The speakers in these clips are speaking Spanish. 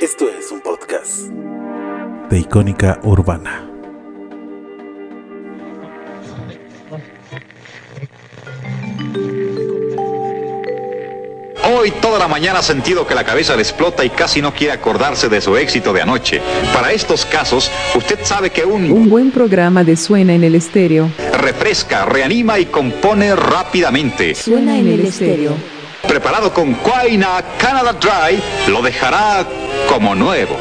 Esto es un podcast de Icónica Urbana. Hoy toda la mañana ha sentido que la cabeza le explota y casi no quiere acordarse de su éxito de anoche. Para estos casos, usted sabe que un, Un buen programa de Suena en el Estéreo. refresca, reanima y compone rápidamente. Suena en el Estéreo. Preparado con Quaina Canada Dry, lo dejará como nuevo.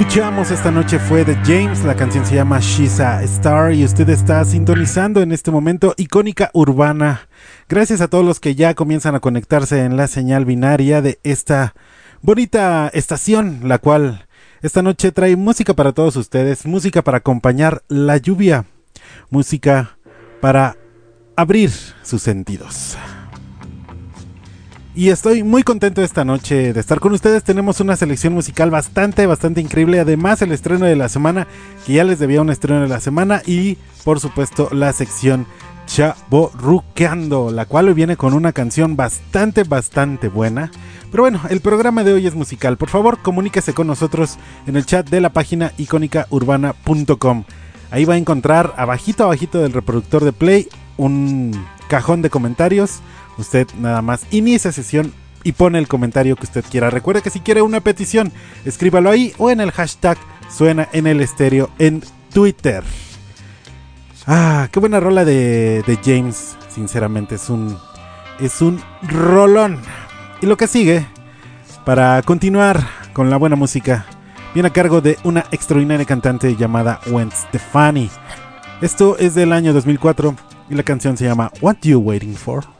Escuchamos esta noche fue de James, la canción se llama She's a Star y usted está sintonizando en este momento icónica urbana. Gracias a todos los que ya comienzan a conectarse en la señal binaria de esta bonita estación, la cual esta noche trae música para todos ustedes, música para acompañar la lluvia, música para abrir sus sentidos. Y estoy muy contento esta noche de estar con ustedes. Tenemos una selección musical bastante, bastante increíble. Además, el estreno de la semana, que ya les debía un estreno de la semana. Y, por supuesto, la sección Chaborruqueando, la cual hoy viene con una canción bastante, bastante buena. Pero bueno, el programa de hoy es musical. Por favor, comuníquese con nosotros en el chat de la página icónicaurbana.com. Ahí va a encontrar abajito, abajito del reproductor de Play un cajón de comentarios. Usted nada más inicia sesión y pone el comentario que usted quiera. Recuerde que si quiere una petición, escríbalo ahí o en el hashtag suena en el estéreo en Twitter. Ah, qué buena rola de, de James. Sinceramente, es un. Es un rolón. Y lo que sigue, para continuar con la buena música, viene a cargo de una extraordinaria cantante llamada Gwen Stefani. Esto es del año 2004 y la canción se llama What You Waiting For.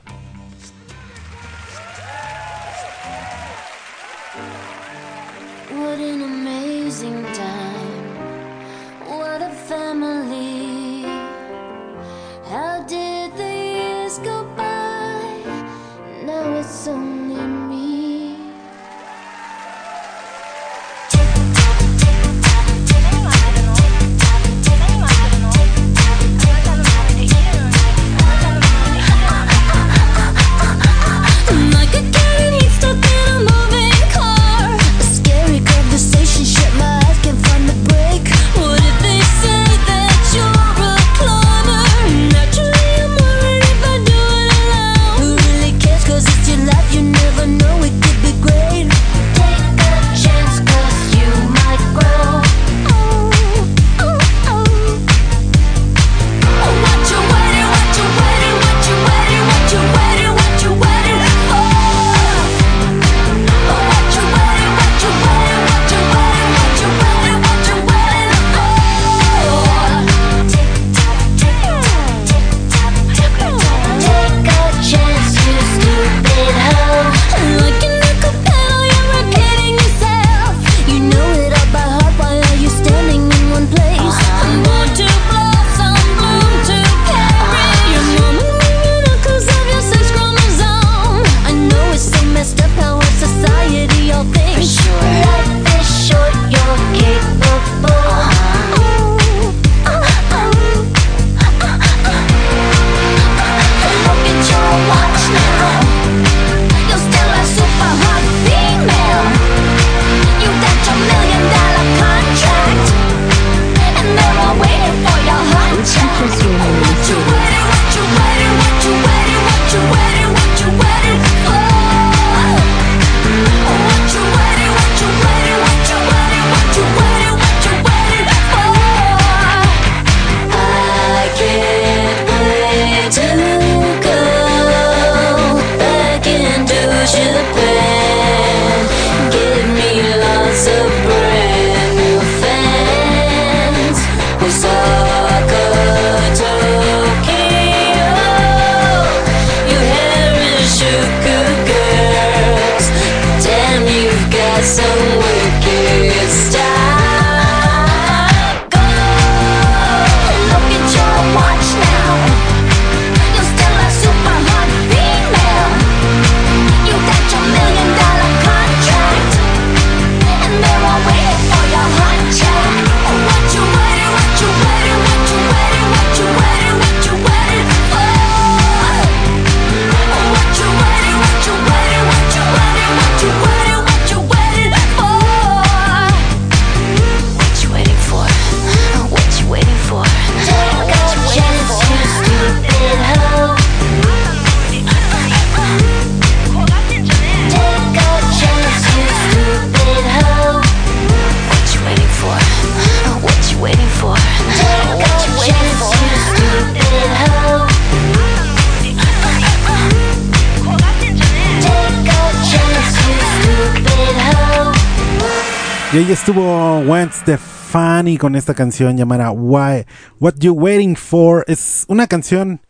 Ahí estuvo Gwen Stefani con esta canción llamada Why What You Waiting For. Es una canción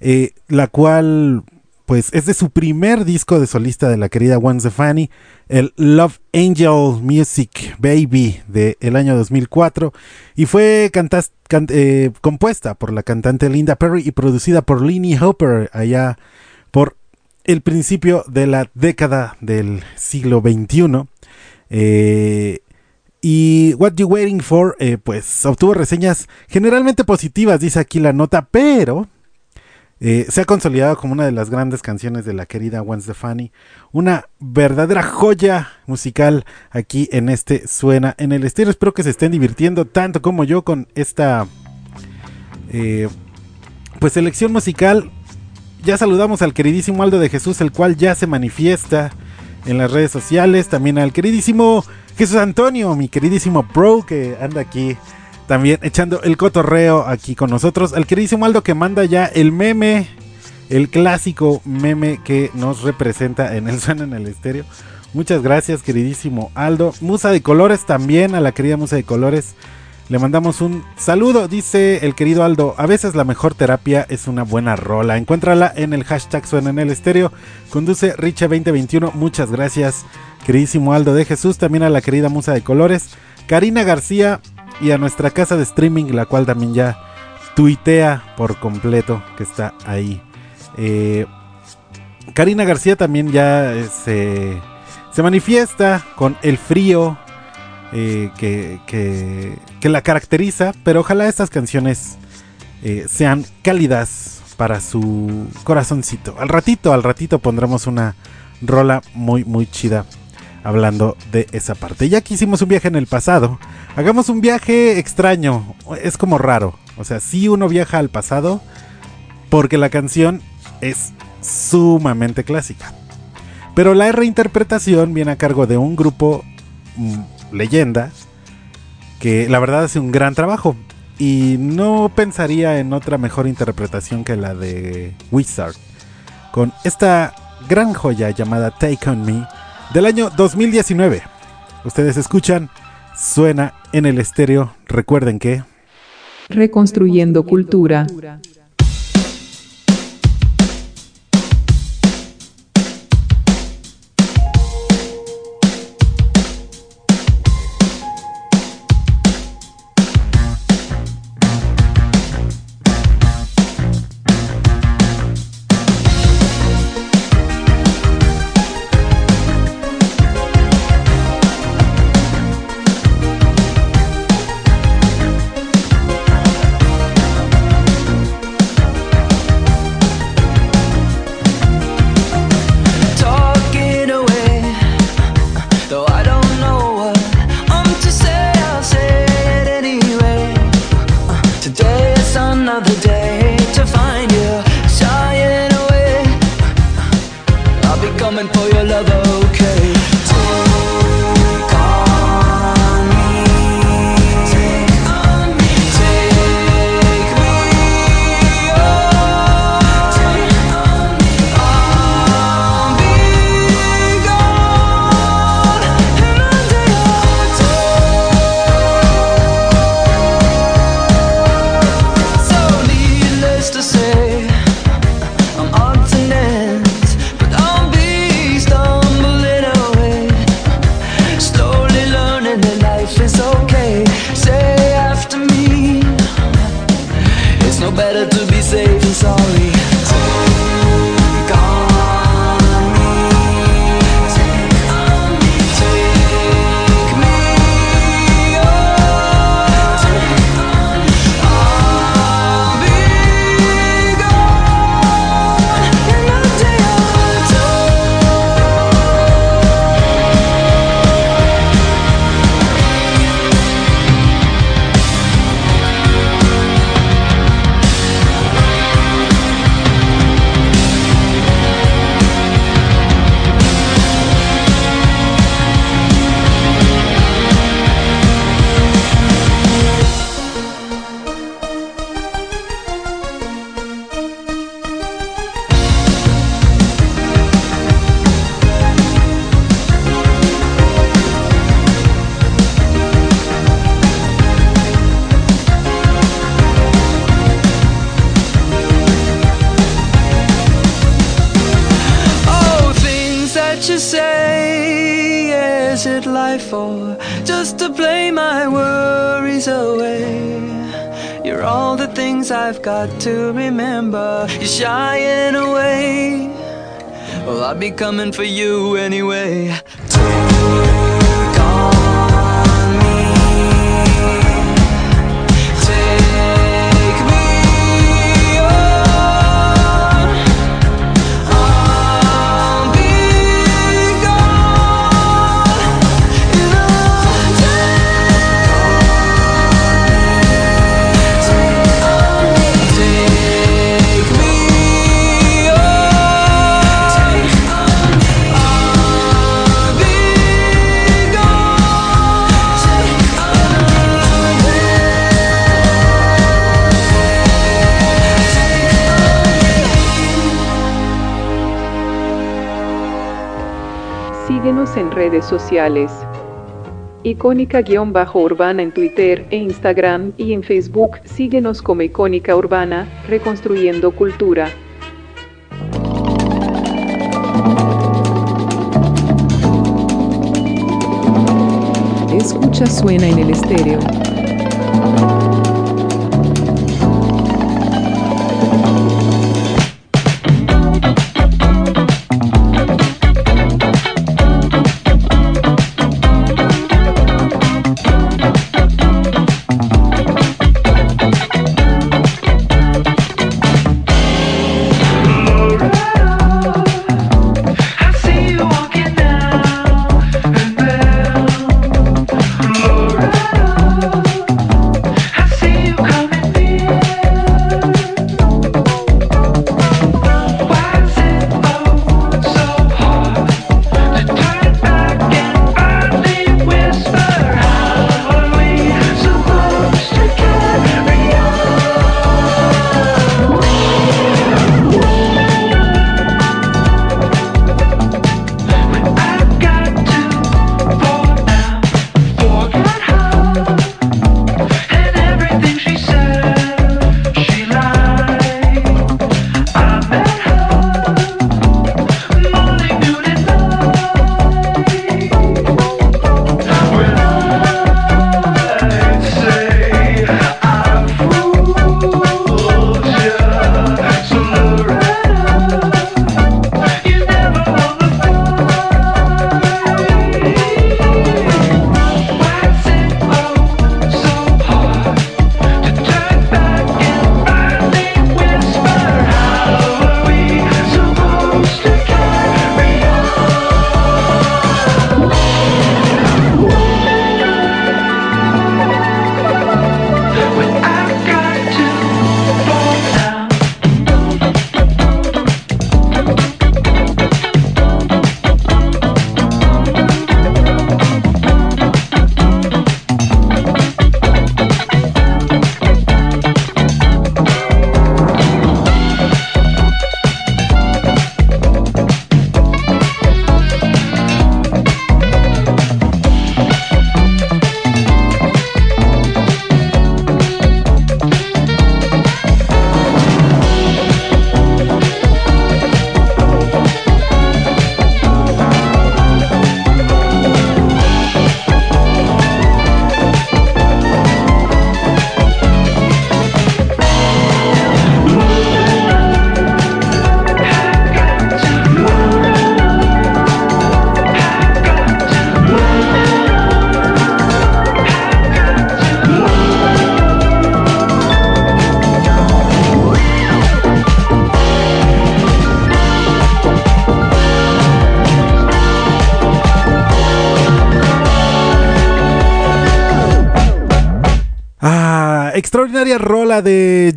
eh, la cual pues es de su primer disco de solista de la querida Gwen Stefani, el Love Angel Music Baby del año 2004 y fue eh, compuesta por la cantante Linda Perry y producida por Linnie Hopper allá por el principio de la década del siglo XXI. Eh, y What You Waiting For, eh, pues obtuvo reseñas generalmente positivas, dice aquí la nota, pero eh, se ha consolidado como una de las grandes canciones de la querida Gwen Stefani. Una verdadera joya musical aquí en este Suena en el estilo. Espero que se estén divirtiendo tanto como yo con esta eh, pues selección musical Ya saludamos al queridísimo Aldo de Jesús, el cual ya se manifiesta en las redes sociales. También al queridísimo Jesús Antonio, mi queridísimo bro, que anda aquí también echando el cotorreo aquí con nosotros. Al queridísimo Aldo que manda ya el meme, el clásico meme que nos representa en el suena en el estéreo. Muchas gracias, queridísimo Aldo. Musa de Colores también, a la querida Musa de Colores. Le mandamos un saludo, dice el querido Aldo. A veces la mejor terapia es una buena rola. Encuéntrala en el hashtag Suena en el Estéreo. Conduce Richa2021. Muchas gracias, queridísimo Aldo de Jesús. También a la querida Musa de Colores. Karina García y a nuestra casa de streaming, la cual también ya tuitea por completo, que está ahí. Eh, Karina García también ya eh, se, se manifiesta con el frío eh, que, que- que la caracteriza, pero ojalá estas canciones eh, sean cálidas para su corazoncito. Al ratito, al ratito pondremos una rola muy, muy chida hablando de esa parte. Ya que hicimos un viaje en el pasado, hagamos un viaje extraño. Es como raro. O sea, si uno viaja al pasado porque la canción es sumamente clásica. Pero la reinterpretación viene a cargo de un grupo mm, leyenda que la verdad hace un gran trabajo. Y no pensaría en otra mejor interpretación que la de Wizard. Con esta gran joya llamada Take On Me del año 2019. Ustedes escuchan, suena en el estéreo. Recuerden que... Reconstruyendo cultura. Coming for you sociales. Icónica-urbana en Twitter e Instagram y en Facebook. Síguenos como Icónica Urbana, reconstruyendo cultura. Escucha suena en el estéreo.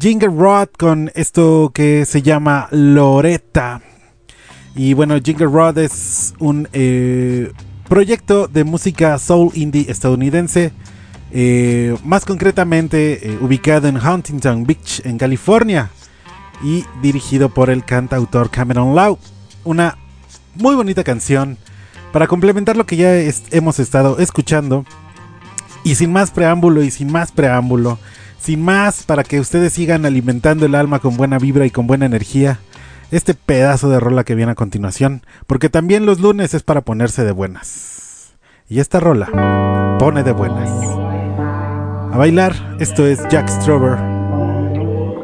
Ginger Rod con esto que se llama Loretta. Y bueno, Ginger Rod es un eh, proyecto de música soul indie estadounidense, eh, más concretamente eh, ubicado en Huntington Beach, en California, y dirigido por el cantautor Cameron Lau. Una muy bonita canción para complementar lo que ya hemos estado escuchando. Y sin más preámbulo y sin más preámbulo, sin más para que ustedes sigan alimentando el alma con buena vibra y con buena energía, este pedazo de rola que viene a continuación, porque también los lunes es para ponerse de buenas. Y esta rola pone de buenas. A bailar, esto es Jack Strober.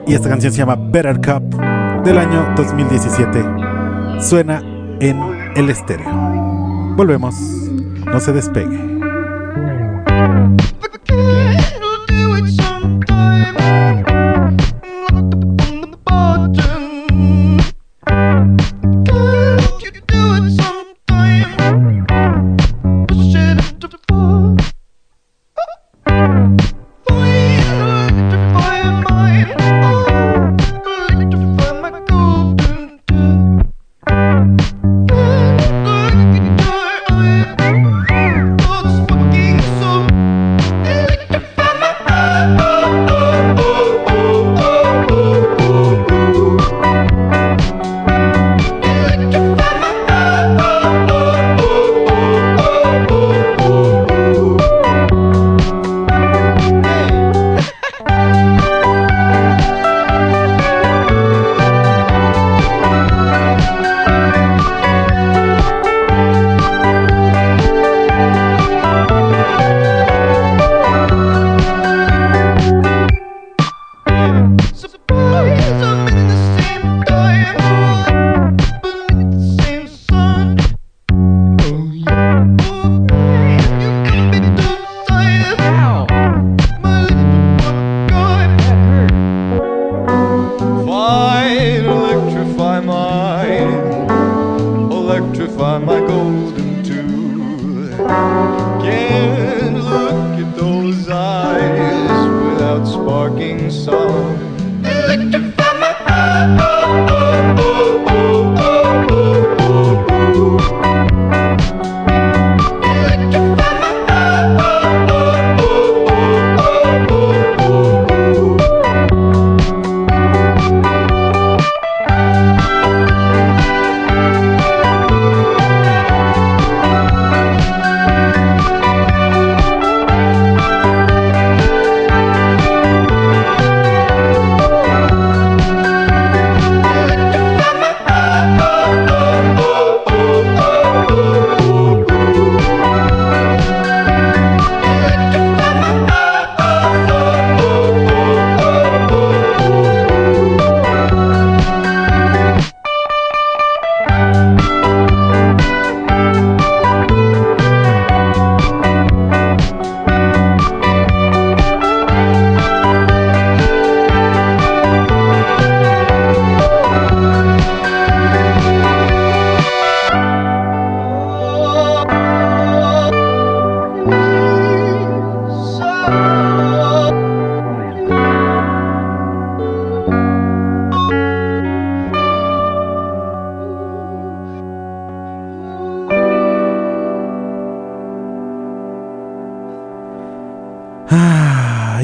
Y esta canción se llama Better Cup del año 2017. Suena en el estéreo. Volvemos, no se despegue.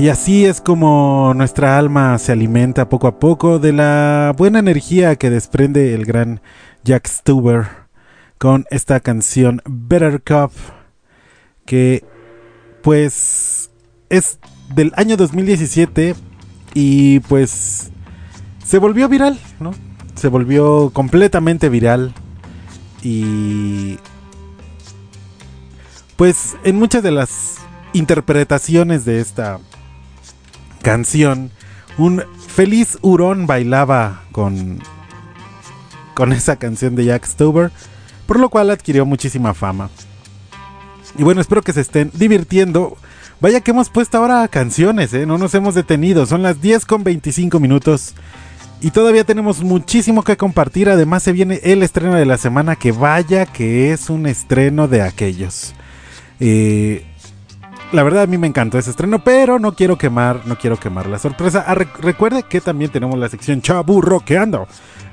Y así es como nuestra alma se alimenta poco a poco de la buena energía que desprende el gran Jack Stuber con esta canción Better Cup que pues es del año 2017 y pues se volvió viral, ¿no? Se volvió completamente viral y pues en muchas de las interpretaciones de esta canción, un feliz hurón bailaba con con esa canción de Jack Stuber, por lo cual adquirió muchísima fama. Y bueno, espero que se estén divirtiendo. Vaya que hemos puesto ahora canciones, ¿eh? no nos hemos detenido. Son las 10 con 25 minutos. Y todavía tenemos muchísimo que compartir. Además se viene el estreno de la semana. Que vaya que es un estreno de aquellos. Eh, la verdad a mí me encantó ese estreno, pero no quiero quemar, no quiero quemar la sorpresa. Ah, rec- recuerde que también tenemos la sección Chaburroqueando,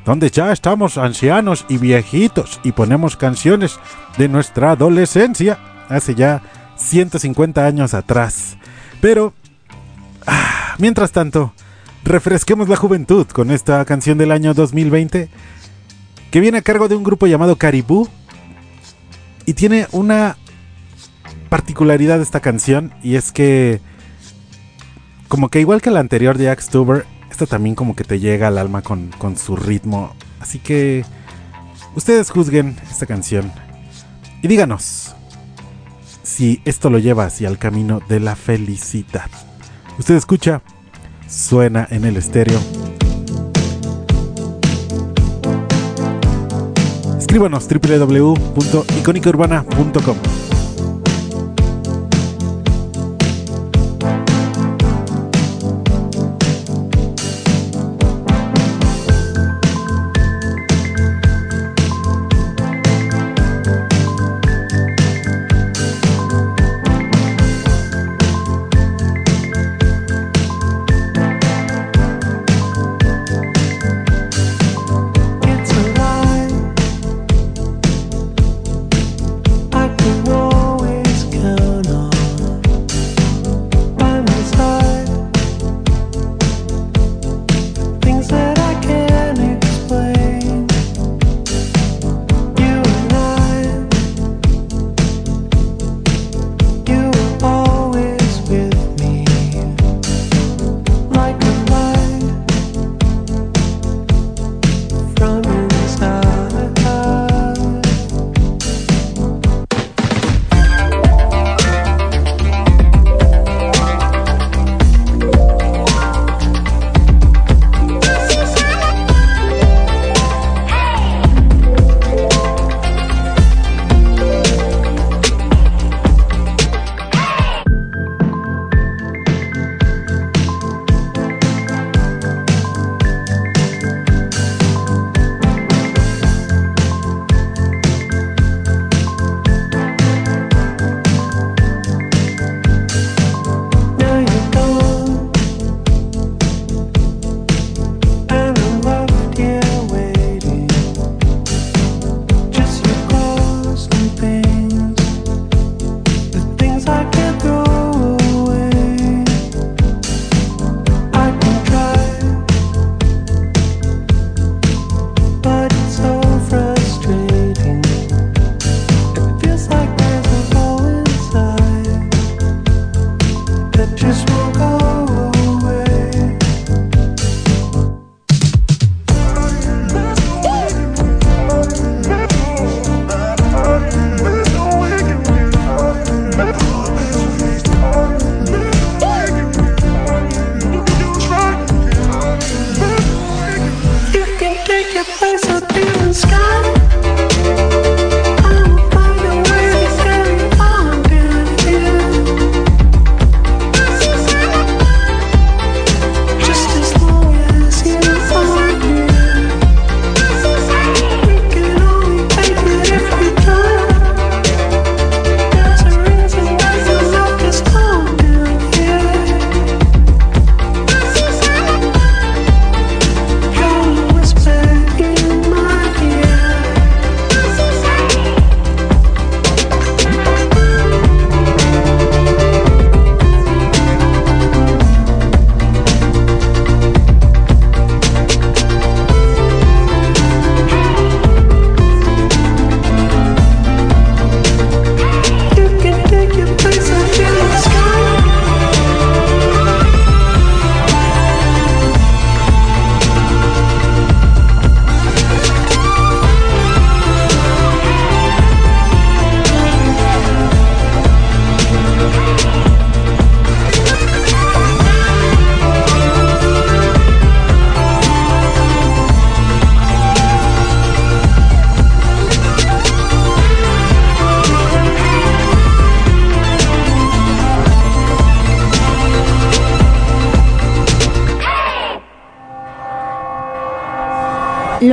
donde ya estamos ancianos y viejitos y ponemos canciones de nuestra adolescencia, hace ya 150 años atrás. Pero, ah, mientras tanto, refresquemos la juventud con esta canción del año 2020, que viene a cargo de un grupo llamado Caribú y tiene una particularidad de esta canción y es que como que igual que la anterior de Jack Stuber, esta también como que te llega al alma con, con su ritmo. Así que ustedes juzguen esta canción y díganos si esto lo lleva hacia el camino de la felicidad. Usted escucha, suena en el estéreo. Escríbanos www.icónicaurbana.com.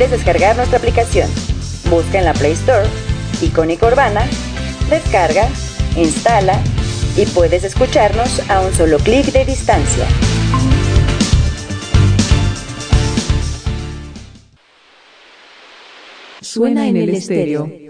Olvides descargar nuestra aplicación. Busca en la Play Store Icónica Urbana, descarga, instala y puedes escucharnos a un solo clic de distancia. Suena en el estéreo.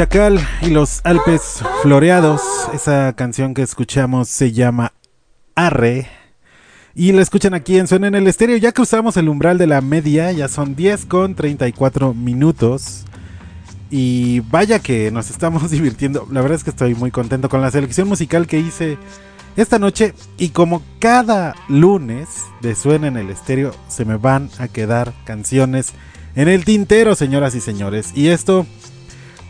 Chacal y los Alpes Floreados. Esa canción que escuchamos se llama Arre. Y la escuchan aquí en Suena en el Estéreo. Ya cruzamos el umbral de la media. Ya son 10 con 34 minutos. Y vaya que nos estamos divirtiendo. La verdad es que estoy muy contento con la selección musical que hice esta noche. Y como cada lunes de Suena en el Estéreo, se me van a quedar canciones en el tintero, señoras y señores. Y esto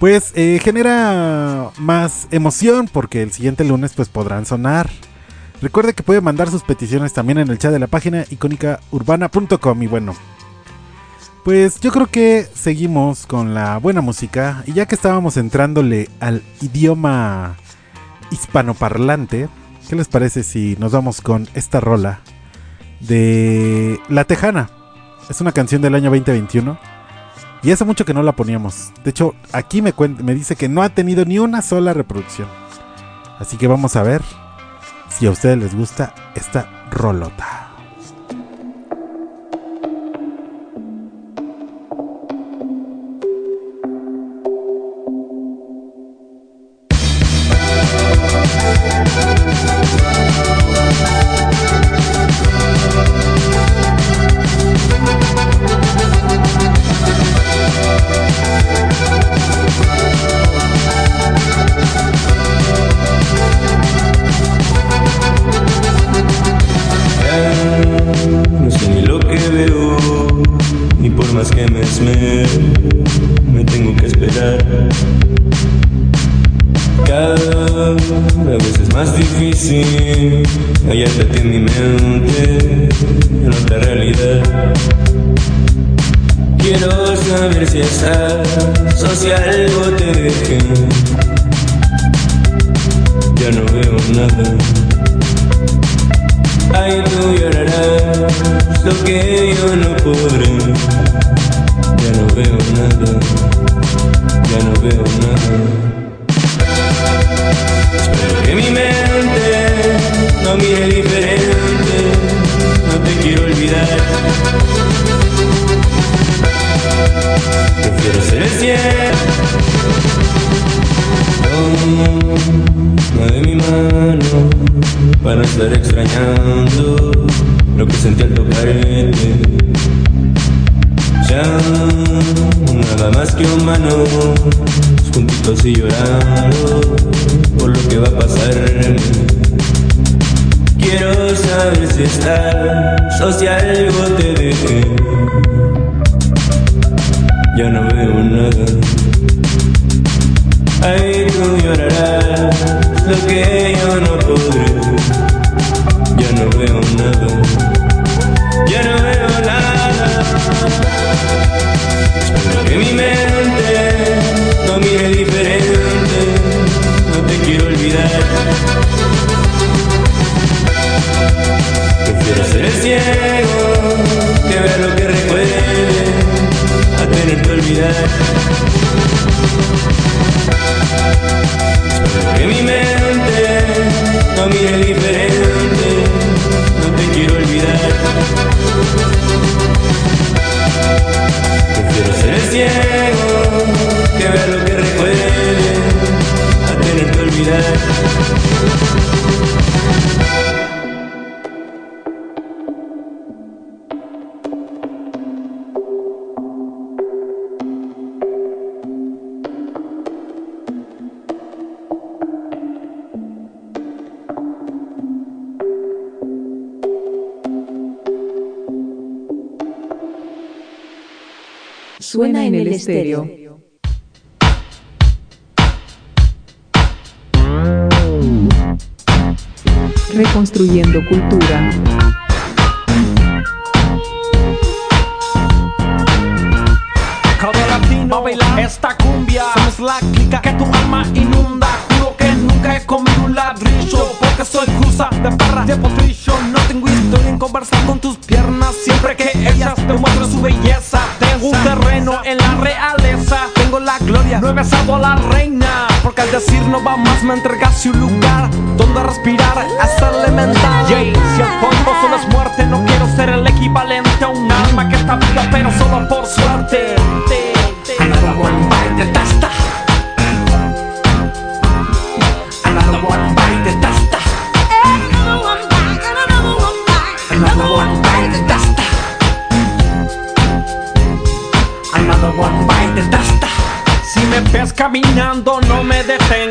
pues eh, genera más emoción porque el siguiente lunes pues podrán sonar. Recuerde que puede mandar sus peticiones también en el chat de la página icónicaurbana.com y bueno. Pues yo creo que seguimos con la buena música y ya que estábamos entrándole al idioma hispanoparlante, ¿qué les parece si nos vamos con esta rola de La Tejana? Es una canción del año 2021 y hace mucho que no la poníamos. De hecho, aquí me, me dice que no ha tenido ni una sola reproducción. Así que vamos a ver si a ustedes les gusta esta rolota. Estás o si algo te dejé. Ya no veo nada. Ay, tú llorarás lo que yo no podré. Ya no veo nada, ya no veo nada. Espero que mi mente no mire diferente, no te quiero olvidar. Prefiero ser el cielo. Toma de mi mano para estar extrañando lo que sentí al tocarte. Ya nada más que humanos, juntitos y llorando por lo que va a pasar. Quiero saber si estás o si algo te dejé. Ya no veo nada. Ay, tú llorarás lo que yo no podré. Ya no veo nada. Ya no veo nada. Espero que mi mente no mire diferente. No te quiero olvidar. Prefiero ser el ciego que ver lo que recuerde que olvidar. Que mi mente no mire diferente, no te quiero olvidar. Prefiero ser el ciego que ver lo que recuerde a tener que olvidar. Reconstruyendo cultura. La reina Porque al decir no va más me entregaste un lugar Donde respirar es elemental. Si el fondo solo es muerte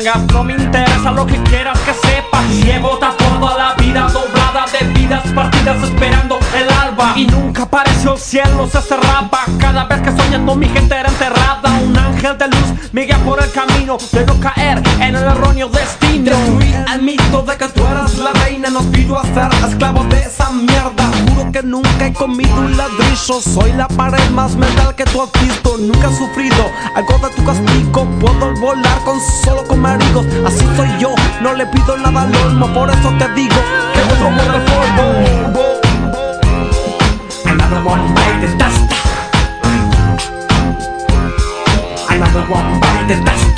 No me interesa lo que quieras que sepas. Llevo tatuada la vida doblada de vidas partidas Esperando el alba. Y nunca apareció el cielo, se cerraba. Cada vez que soñando mi gente era enterrada. Un ángel de luz me guía por el camino. De no caer en el erróneo destino. Destruí el mito de que tú eras la reina Nos pido a ser esclavos comido un ladrillo Soy la pared más mental que tú has visto. Nunca he sufrido algo de tu castigo. Puedo volar con solo comer higos Así soy yo, no le pido nada al olmo. Por eso te digo que vuestro muerde el polvo Another one bite the dust. Another one bite the dust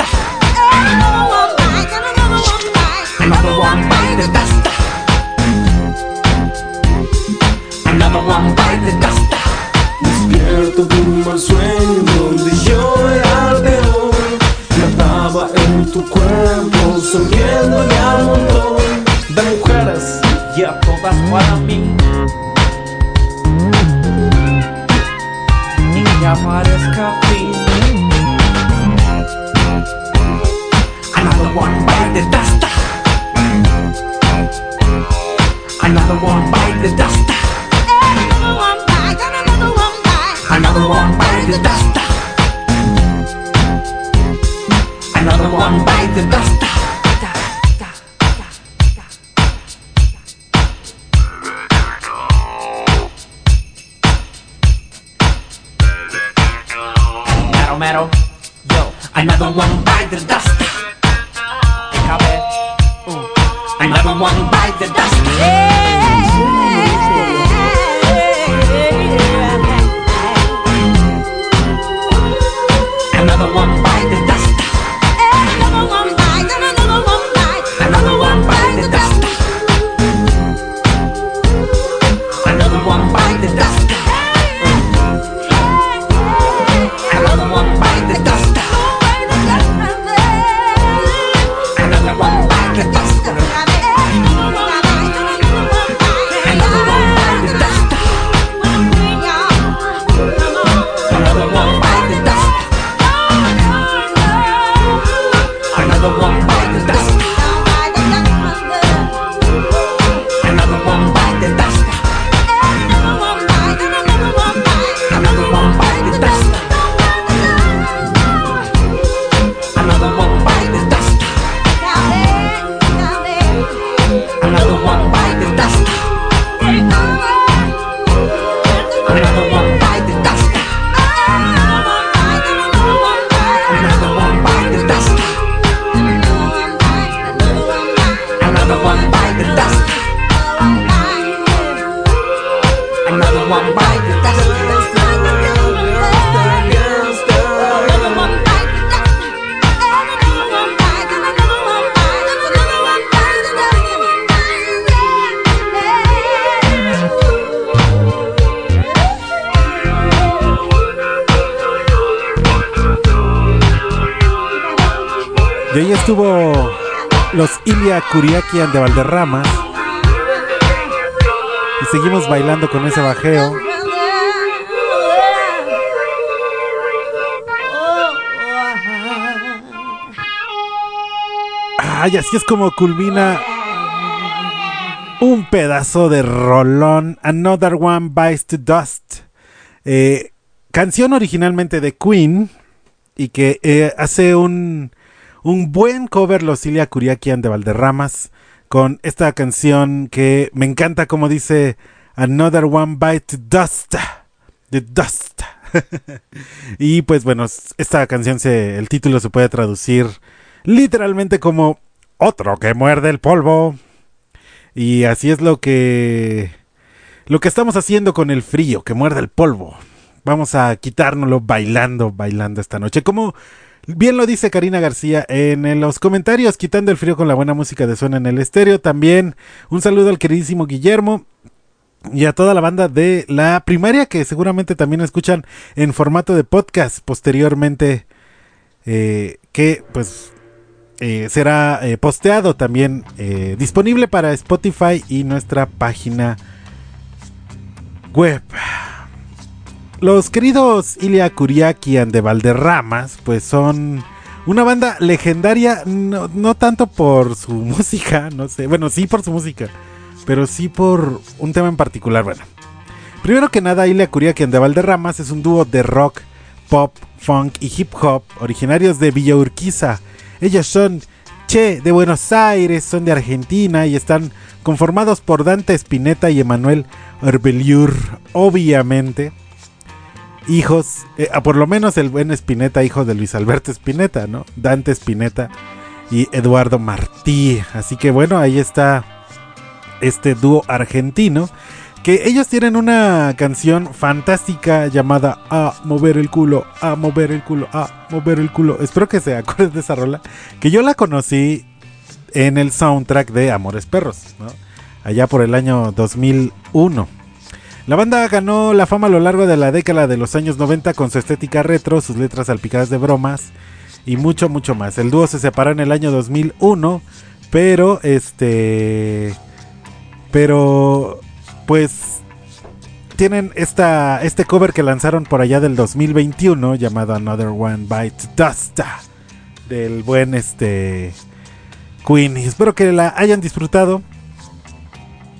de Valderramas. Y seguimos bailando con ese bajeo. Ay, así es como culmina un pedazo de rolón. Another One Bites to Dust. Eh, canción originalmente de Queen y que eh, hace un, un buen cover los Ilia Kuriakian de Valderramas con esta canción que me encanta como dice Another One Bite Dust. The Dust. y pues bueno, esta canción se, el título se puede traducir literalmente como otro que muerde el polvo. Y así es lo que lo que estamos haciendo con el frío, que muerde el polvo. Vamos a quitárnoslo bailando, bailando esta noche. Como bien lo dice Karina García en los comentarios, quitando el frío con la buena música de Suena en el Estéreo. También un saludo al queridísimo Guillermo y a toda la banda de la primaria que seguramente también escuchan en formato de podcast posteriormente. eh, que pues eh, será eh, posteado también disponible para Spotify y nuestra página web. Los queridos Ilia Kuriakian de Valderramas, pues son una banda legendaria, no, tanto por su música, no sé, bueno, sí por su música, pero sí por un tema en particular, bueno. Primero que nada, Ilia Curiaquian de Valderramas es un dúo de rock, pop, funk y hip hop originarios de Villa Urquiza. Ellos son Che de Buenos Aires, son de Argentina y están conformados por Dante Spinetta y Emanuel Orbeliur, obviamente. Hijos, eh, ah, por lo menos el buen Spinetta, hijo de Luis Alberto Spinetta, ¿no? Dante Spinetta y Eduardo Martí. Así que bueno, ahí está este dúo argentino. Que ellos tienen una canción fantástica llamada A mover el culo, a mover el culo, a mover el culo. Espero que se acuerden de esa rola. Que yo la conocí en el soundtrack de Amores Perros, ¿no? allá por el año 2001. La banda ganó la fama a lo largo de la década de los años 90 con su estética retro, sus letras salpicadas de bromas y mucho, mucho más. El dúo se separó en el año 2001, pero este. Pero, pues. Tienen esta, este cover que lanzaron por allá del 2021 llamado Another One Bite Dust del buen este Queen. Espero que la hayan disfrutado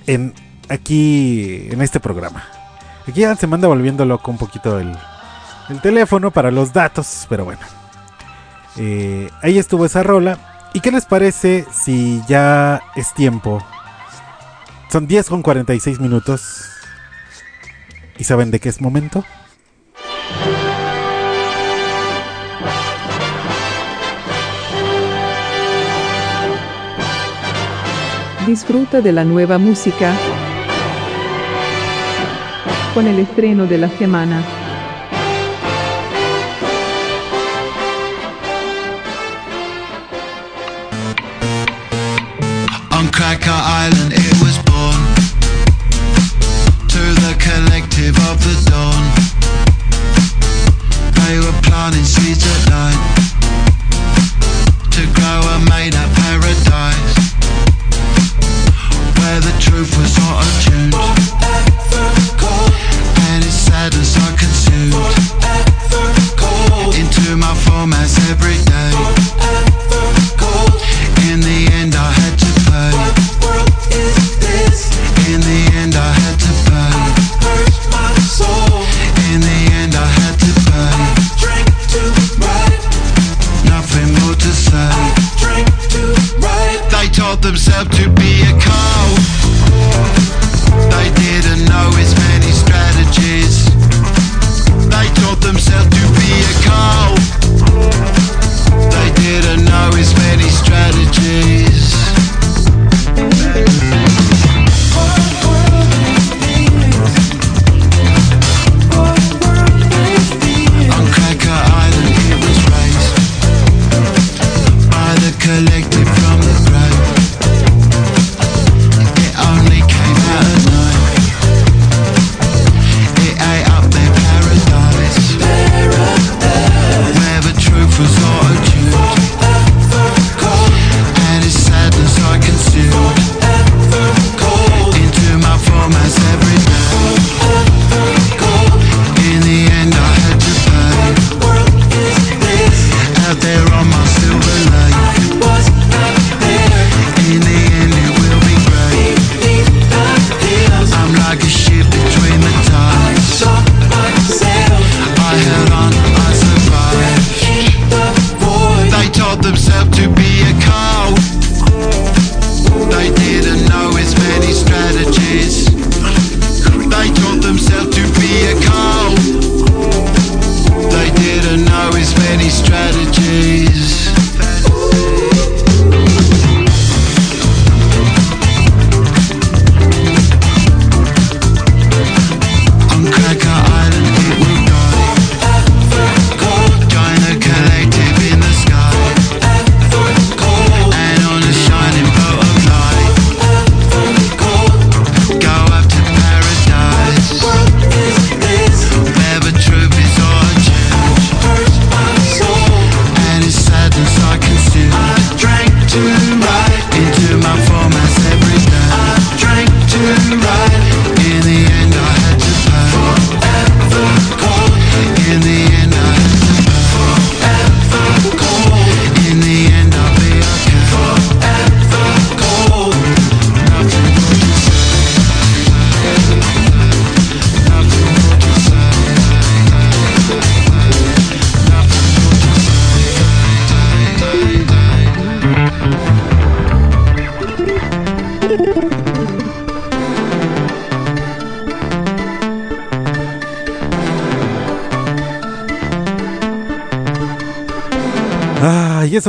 en aquí en este programa. Aquí ya se manda volviendo loco un poquito el, el teléfono para los datos, pero bueno. Eh, ahí estuvo esa rola. ¿Y qué les parece si ya es tiempo? Son 10 con 46 minutos. ¿Y saben de qué es momento? Disfruta de la nueva música con el estreno de la semana.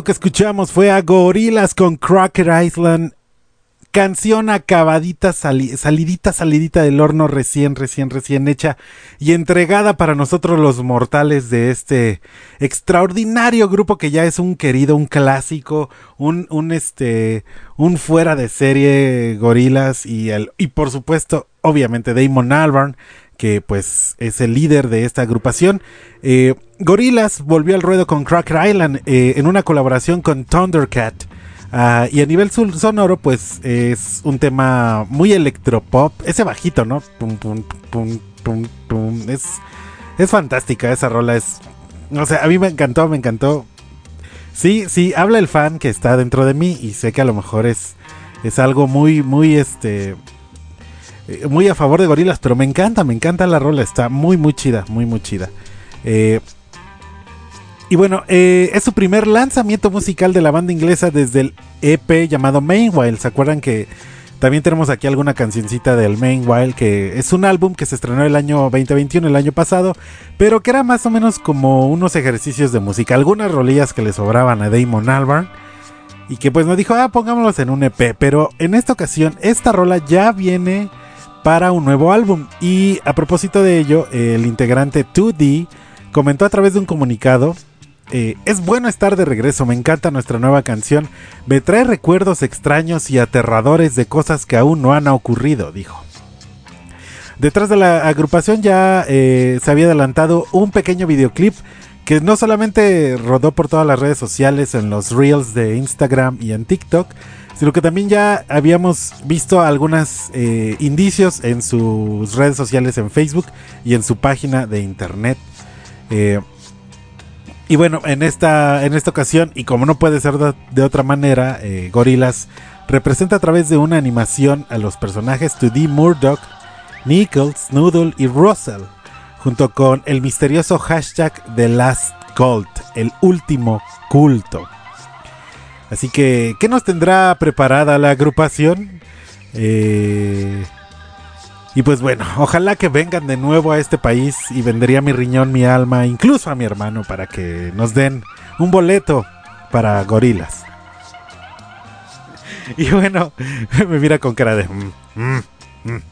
Que escuchamos fue a Gorilas con Cracker Island. Canción acabadita, sali- salidita, salidita del horno, recién, recién, recién hecha y entregada para nosotros los mortales de este extraordinario grupo que ya es un querido, un clásico, un, un este, un fuera de serie Gorilas y el, y por supuesto, obviamente Damon Albarn, que pues es el líder de esta agrupación. Eh, volvió al ruedo con Cracker Island eh, en una colaboración con Thundercat. Ah, y a nivel sonoro, pues es un tema muy electropop. Ese bajito, ¿no? Pum, pum, pum. Es, es fantástica esa rola. Es, o sea, a mí me encantó, me encantó. Sí, sí, habla el fan que está dentro de mí y sé que a lo mejor es, es algo muy, muy, este, eh, muy a favor de gorilas, pero me encanta, me encanta la rola, está muy, muy chida, muy, muy chida. Eh, y bueno, eh, es su primer lanzamiento musical de la banda inglesa desde el EP llamado Mainwhile. ¿Se acuerdan que también tenemos aquí alguna cancioncita del Mainwhile? Que es un álbum que se estrenó el año 2021, el año pasado, pero que era más o menos como unos ejercicios de música, algunas rolillas que le sobraban a Damon Albarn. Y que pues nos dijo, ah, pongámoslos en un EP. Pero en esta ocasión, esta rola ya viene para un nuevo álbum. Y a propósito de ello, el integrante 2D comentó a través de un comunicado. eh, es bueno estar de regreso, me encanta nuestra nueva canción, me trae recuerdos extraños y aterradores de cosas que aún no han ocurrido, dijo. Detrás de la agrupación ya eh, se había adelantado un pequeño videoclip que no solamente rodó por todas las redes sociales, en los reels de Instagram y en TikTok, sino que también ya habíamos visto algunos indicios en sus redes sociales en Facebook y en su página de internet. Eh, y bueno, en esta, en esta ocasión, y como no puede ser de, otra manera, eh, Gorillaz representa a través de una animación a los personajes 2D Murdoch, Nichols, Noodle y Russell, junto con el misterioso hashtag The Last Cult, el último culto. Así que, ¿qué nos tendrá preparada la agrupación? Eh, y pues bueno, ojalá que vengan de nuevo a este país y vendería mi riñón, mi alma, incluso a mi hermano para que nos den un boleto para gorilas. Y bueno, me mira con cara de... "Mm, mm, mm".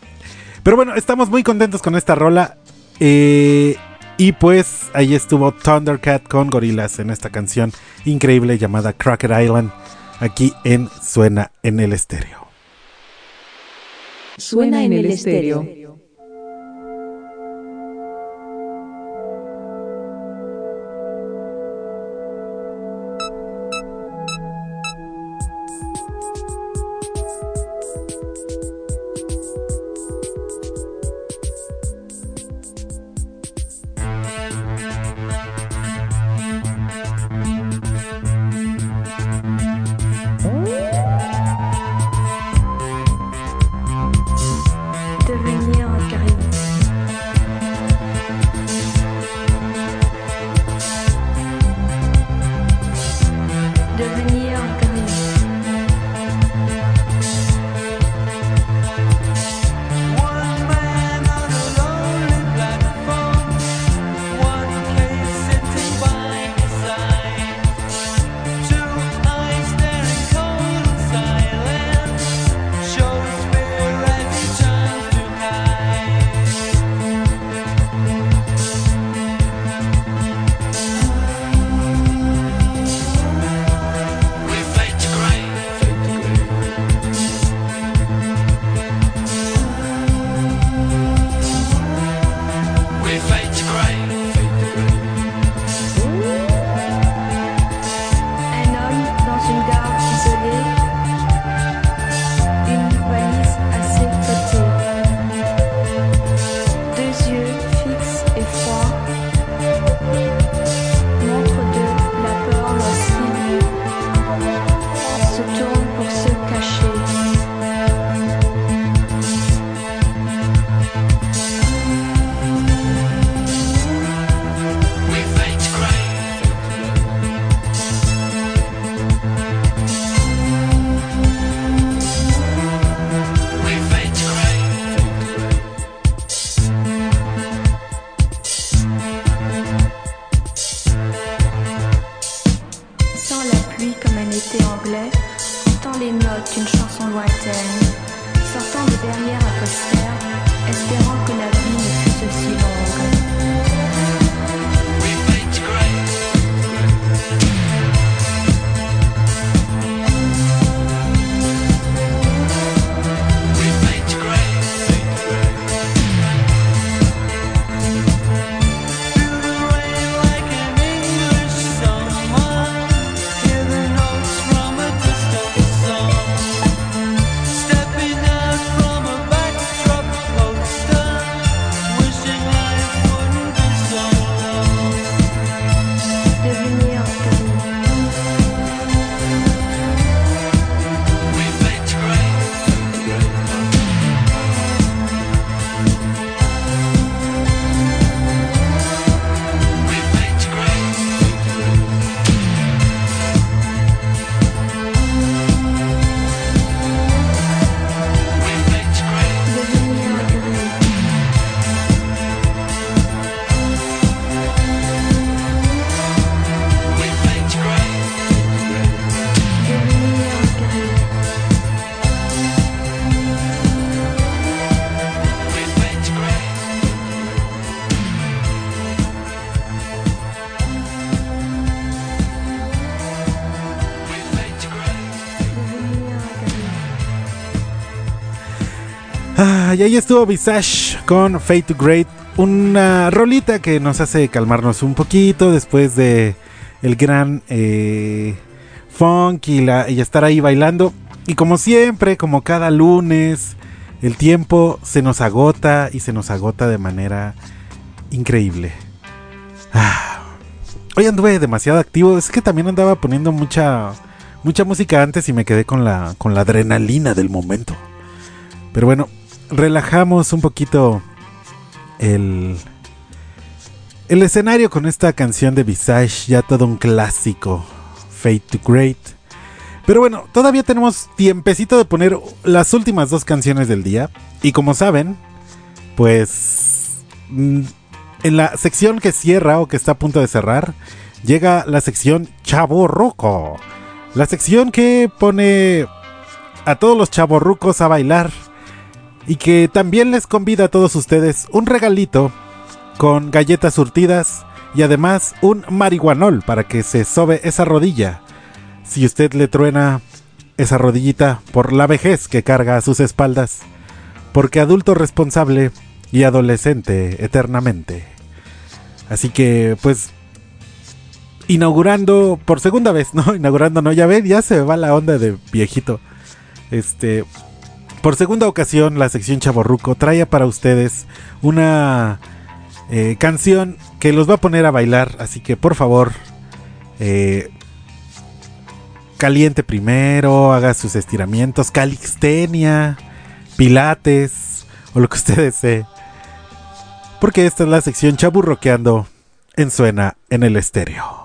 Pero bueno, estamos muy contentos con esta rola. eh, y pues ahí estuvo Thundercat con gorilas en esta canción increíble llamada Cracker Island. Aquí en Suena en el Estéreo. Suena en el estéreo. Y ahí estuvo Visage con Fade to Great. Una rolita que nos hace calmarnos un poquito después de el gran eh, funk y, la, estar ahí bailando. Y como siempre, como cada lunes, el tiempo se nos agota y se nos agota de manera increíble. Ah, hoy anduve demasiado activo. Es que también andaba poniendo mucha, mucha música antes y me quedé con la, con la adrenalina del momento. Pero bueno, relajamos un poquito el, el escenario con esta canción de Visage, ya todo un clásico, Fate to Great. Pero bueno, todavía tenemos tiempecito de poner las últimas dos canciones del día. Y como saben, pues mm, en la sección que cierra o que está a punto de cerrar, llega la sección Chavo. La sección que pone a todos los chavorrucos a bailar y que también les convida a todos ustedes un regalito con galletas surtidas y además un marihuanol para que se sobe esa rodilla. Si usted le truena esa rodillita por la vejez que carga a sus espaldas, porque adulto responsable y adolescente eternamente. Así que, pues, inaugurando por segunda vez, ¿no? Inaugurando, no, ya ven, ya se va la onda de viejito. Este, por segunda ocasión, la sección Chaborruco trae para ustedes una eh, canción que los va a poner a bailar. Así que por favor, eh, caliente primero, haga sus estiramientos, calixtenia, pilates o lo que usted desee. Porque esta es la sección Chaburroqueando en Suena en el Estéreo.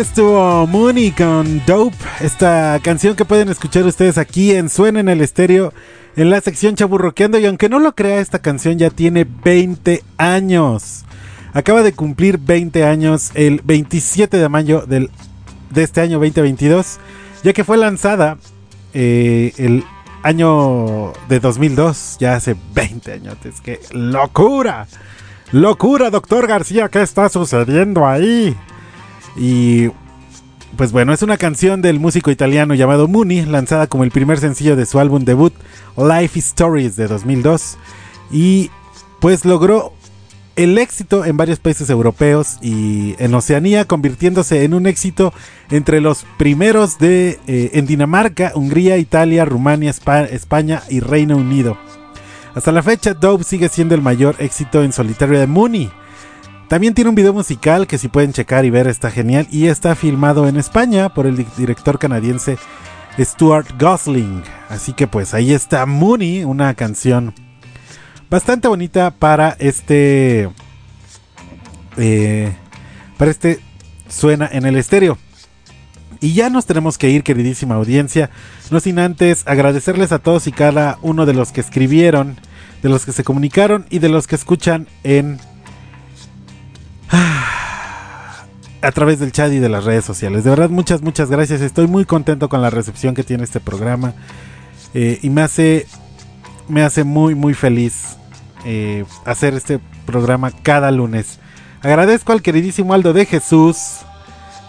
Estuvo Mooney con Dope, esta canción que pueden escuchar ustedes aquí en Suena en el Estéreo, en la sección Chaburroqueando. Y aunque no lo crea, esta canción ya tiene 20 años. Acaba de cumplir 20 años el 27 de mayo del, de este año 2022, ya que fue lanzada eh, el año de 2002, ya hace 20 años. Que locura, locura, doctor García, ¿qué está sucediendo ahí? Y pues bueno, es una canción del músico italiano llamado Mooney, lanzada como el primer sencillo de su álbum debut Life Stories de 2002. Y pues logró el éxito en varios países europeos y en Oceanía, convirtiéndose en un éxito entre los primeros de eh, en Dinamarca, Hungría, Italia, Rumania, Espa- España y Reino Unido. Hasta la fecha, Dove sigue siendo el mayor éxito en solitario de Mooney. También tiene un video musical que si pueden checar y ver está genial y está filmado en España por el di- director canadiense Stuart Gosling. Así que pues ahí está Mooney, una canción bastante bonita para este eh, para este suena en el estéreo. Y ya nos tenemos que ir, queridísima audiencia. No sin antes agradecerles a todos y cada uno de los que escribieron, de los que se comunicaron y de los que escuchan en a través del chat y de las redes sociales. De verdad, muchas, muchas gracias. Estoy muy contento con la recepción que tiene este programa. eh, y me hace, me hace muy, muy feliz eh, hacer este programa cada lunes. Agradezco al queridísimo Aldo de Jesús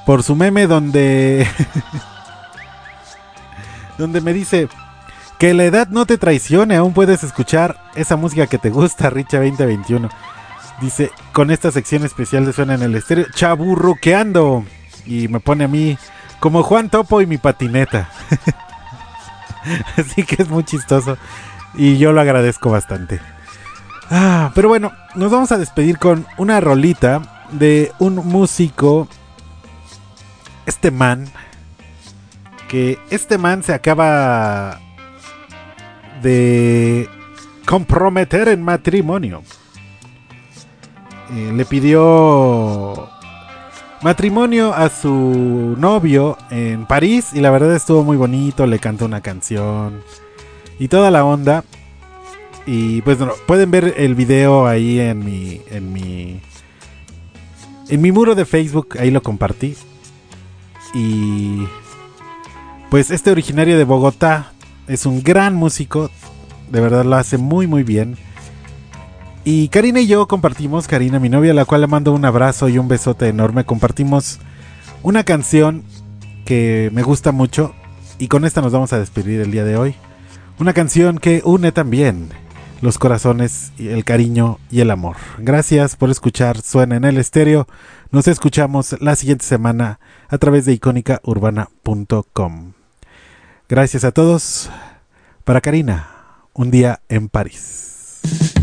por su meme donde, donde me dice que la edad no te traicione, aún puedes escuchar esa música que te gusta, Richa 2021. Dice, con esta sección especial de Suena en el Estéreo, chaburruqueando. Y me pone a mí como Juan Topo y mi patineta. Así que es muy chistoso. Y yo lo agradezco bastante. Ah, pero bueno, nos vamos a despedir con una rolita de un músico. Este man. Que este man se acaba de comprometer en matrimonio. Eh, le pidió matrimonio a su novio en París y la verdad estuvo muy bonito, le cantó una canción y toda la onda. Y pues bueno, pueden ver el video ahí en mi en mi en mi muro de Facebook, ahí lo compartí. Y pues este originario de Bogotá es un gran músico, de verdad lo hace muy muy bien. Y Karina y yo compartimos, Karina, mi novia, a la cual le mando un abrazo y un besote enorme, compartimos una canción que me gusta mucho y con esta nos vamos a despedir el día de hoy. Una canción que une también los corazones, el cariño y el amor. Gracias por escuchar Suena en el Estéreo. Nos escuchamos la siguiente semana a través de icónicaurbana.com. Gracias a todos. Para Karina, un día en París.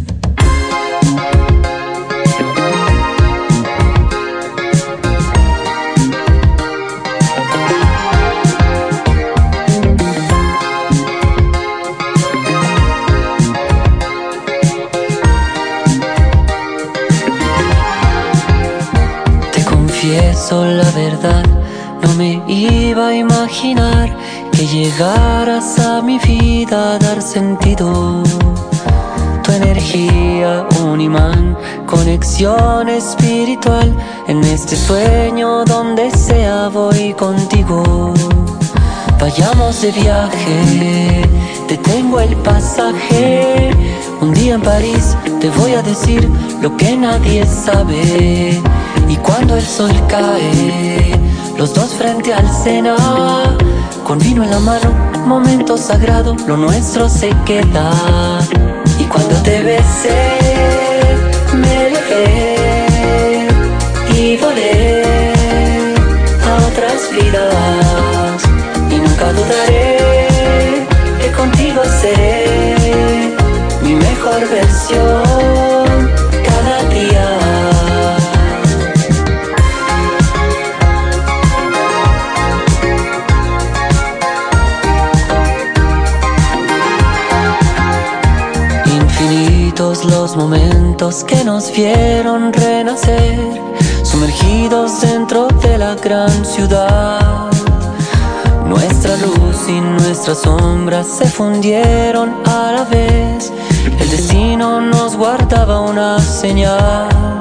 La verdad, No me iba a imaginar que llegaras a mi vida a dar sentido. Tu energía, un imán, conexión espiritual. En este sueño, donde sea, voy contigo. Vayamos de viaje, te tengo el pasaje. Un día en París te voy a decir lo que nadie sabe. Y cuando el sol cae, los dos frente al Sena, con vino en la mano, momento sagrado, lo nuestro se queda. Y cuando te besé, me elevé y volé a otras vidas. Y nunca dudaré que contigo seré mi mejor versión cada día. Infinitos los momentos que nos vieron renacer, sumergidos dentro de la gran ciudad. Nuestra luz y nuestra sombra se fundieron a la vez. El destino nos guardaba una señal.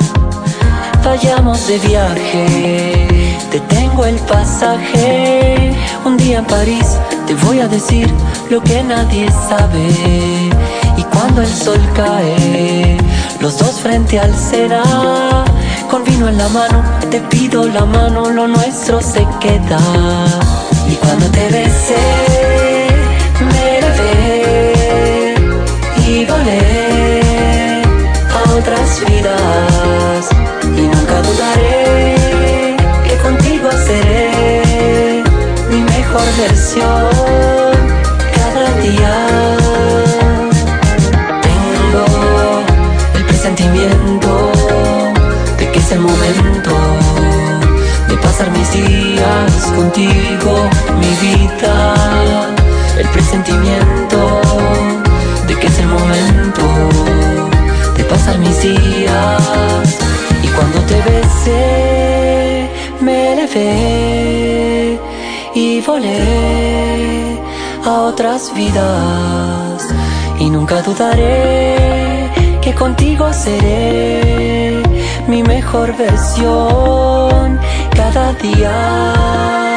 Vayamos de viaje, te tengo el pasaje. Un día en París te voy a decir lo que nadie sabe. Y cuando el sol cae, los dos frente al Sena, con vino en la mano, te pido la mano, lo nuestro se queda. Y cuando te besé, a otras vidas. Y nunca dudaré que contigo seré mi mejor versión cada día. Tengo el presentimiento de que es el momento de pasar mis días contigo, mi vida. El presentimiento de que es el momento de pasar mis días. Y cuando te besé, me elevé y volé a otras vidas. Y nunca dudaré que contigo seré mi mejor versión cada día.